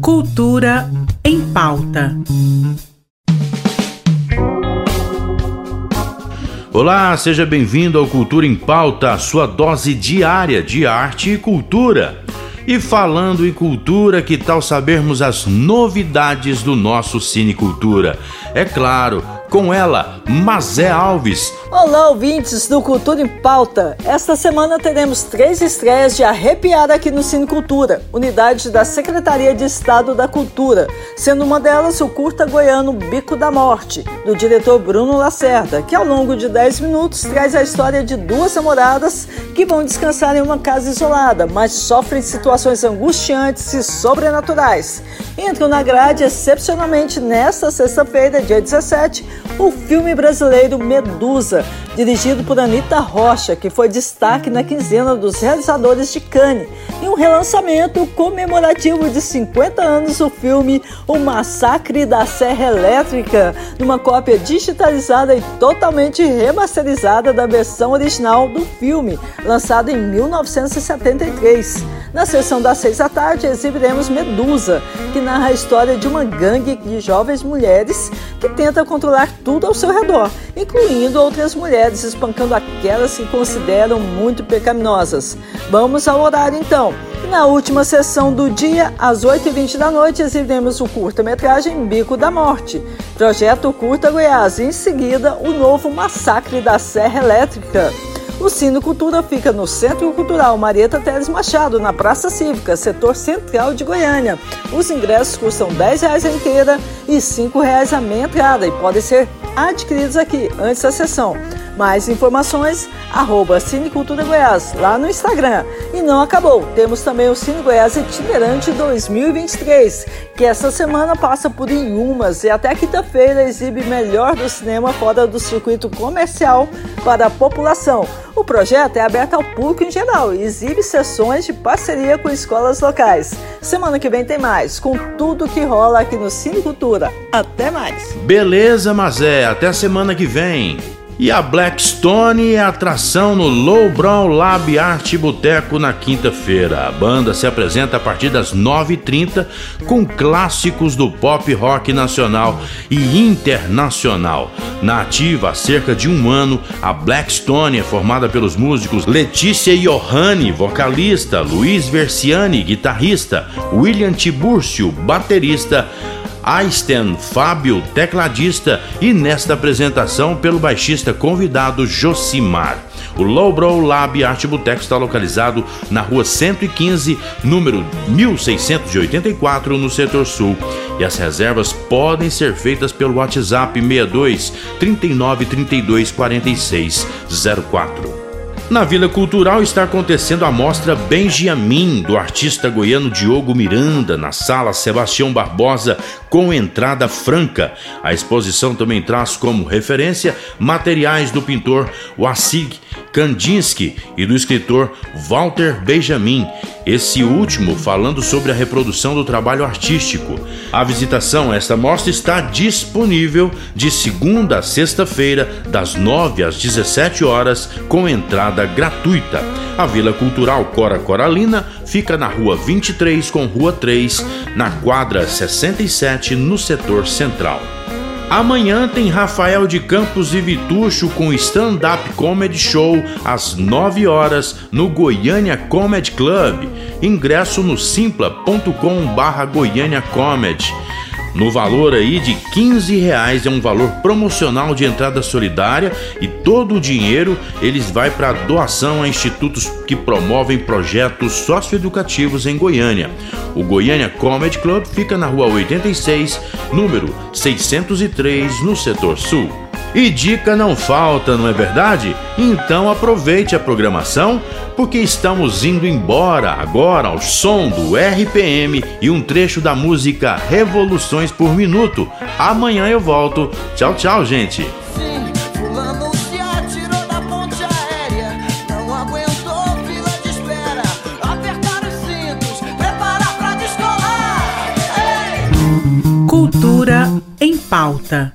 Cultura em pauta. Olá, seja bem-vindo ao Cultura em Pauta, a sua dose diária de arte e cultura. E falando em cultura, que tal sabermos as novidades do nosso Cine Cultura? É claro, com ela, Mazé Alves. Olá, ouvintes do Cultura em Pauta. Esta semana teremos três estreias de arrepiar aqui no Cine Cultura, unidade da Secretaria de Estado da Cultura, sendo uma delas o curta goiano Bico da Morte, do diretor Bruno Lacerda, que ao longo de 10 minutos traz a história de duas namoradas que vão descansar em uma casa isolada, mas sofrem situações angustiantes e sobrenaturais. Entram na grade excepcionalmente nesta sexta-feira, dia 17, o filme brasileiro Medusa, dirigido por Anita Rocha, que foi destaque na quinzena dos realizadores de Cannes, e um relançamento comemorativo de 50 anos do filme O Massacre da Serra Elétrica, numa cópia digitalizada e totalmente remasterizada da versão original do filme, lançado em 1973. Na sessão das seis da tarde, exibiremos Medusa, que narra a história de uma gangue de jovens mulheres que tenta controlar tudo ao seu redor, incluindo outras mulheres, espancando aquelas que consideram muito pecaminosas. Vamos ao horário então. Na última sessão do dia, às 8h20 da noite, exibiremos o curta-metragem Bico da Morte, projeto Curta Goiás, e em seguida o novo Massacre da Serra Elétrica. O Cine Cultura fica no Centro Cultural Marieta Teres Machado, na Praça Cívica, setor central de Goiânia. Os ingressos custam R$ 10 a inteira e R$ 5 a meia entrada e podem ser adquiridos aqui antes da sessão. Mais informações, arroba Cine Cultura Goiás, lá no Instagram. E não acabou, temos também o Cine Goiás Itinerante 2023, que essa semana passa por Inhumas e até quinta-feira exibe melhor do cinema fora do circuito comercial para a população. O projeto é aberto ao público em geral e exibe sessões de parceria com escolas locais. Semana que vem tem mais, com tudo que rola aqui no Cine Cultura. Até mais! Beleza, Mazé, até a semana que vem! E a Blackstone é atração no Low Brown Lab Arte Boteco na quinta-feira. A banda se apresenta a partir das 9h30 com clássicos do pop rock nacional e internacional. Na ativa há cerca de um ano, a Blackstone é formada pelos músicos Letícia Johanni, vocalista, Luiz Versiani, guitarrista, William Tiburcio, baterista, Einstein Fábio, tecladista, e nesta apresentação pelo baixista convidado Josimar. O Lowbrow Lab Arte Boteco está localizado na rua 115, número 1684, no setor sul. E as reservas podem ser feitas pelo WhatsApp 62 39 32 46 04. Na Vila Cultural está acontecendo a mostra Benjamin, do artista goiano Diogo Miranda, na sala Sebastião Barbosa, com entrada franca. A exposição também traz como referência materiais do pintor Wassig Kandinsky e do escritor Walter Benjamin, esse último falando sobre a reprodução do trabalho artístico. A visitação a esta mostra está disponível de segunda a sexta-feira, das 9 às 17 horas, com entrada gratuita. A Vila Cultural Cora Coralina fica na Rua 23 com Rua 3, na quadra 67, no setor central. Amanhã tem Rafael de Campos e Vitucho com stand-up comedy show às 9 horas no Goiânia Comedy Club. Ingresso no simpla.com/barra Goiânia Comedy no valor aí de 15 reais é um valor promocional de entrada solidária e todo o dinheiro eles vai para doação a institutos que promovem projetos socioeducativos em Goiânia. O Goiânia Comedy Club fica na rua 86, número 603, no setor sul. E dica não falta, não é verdade? Então aproveite a programação, porque estamos indo embora agora ao som do RPM e um trecho da música Revoluções por Minuto. Amanhã eu volto. Tchau, tchau, gente. Cultura em pauta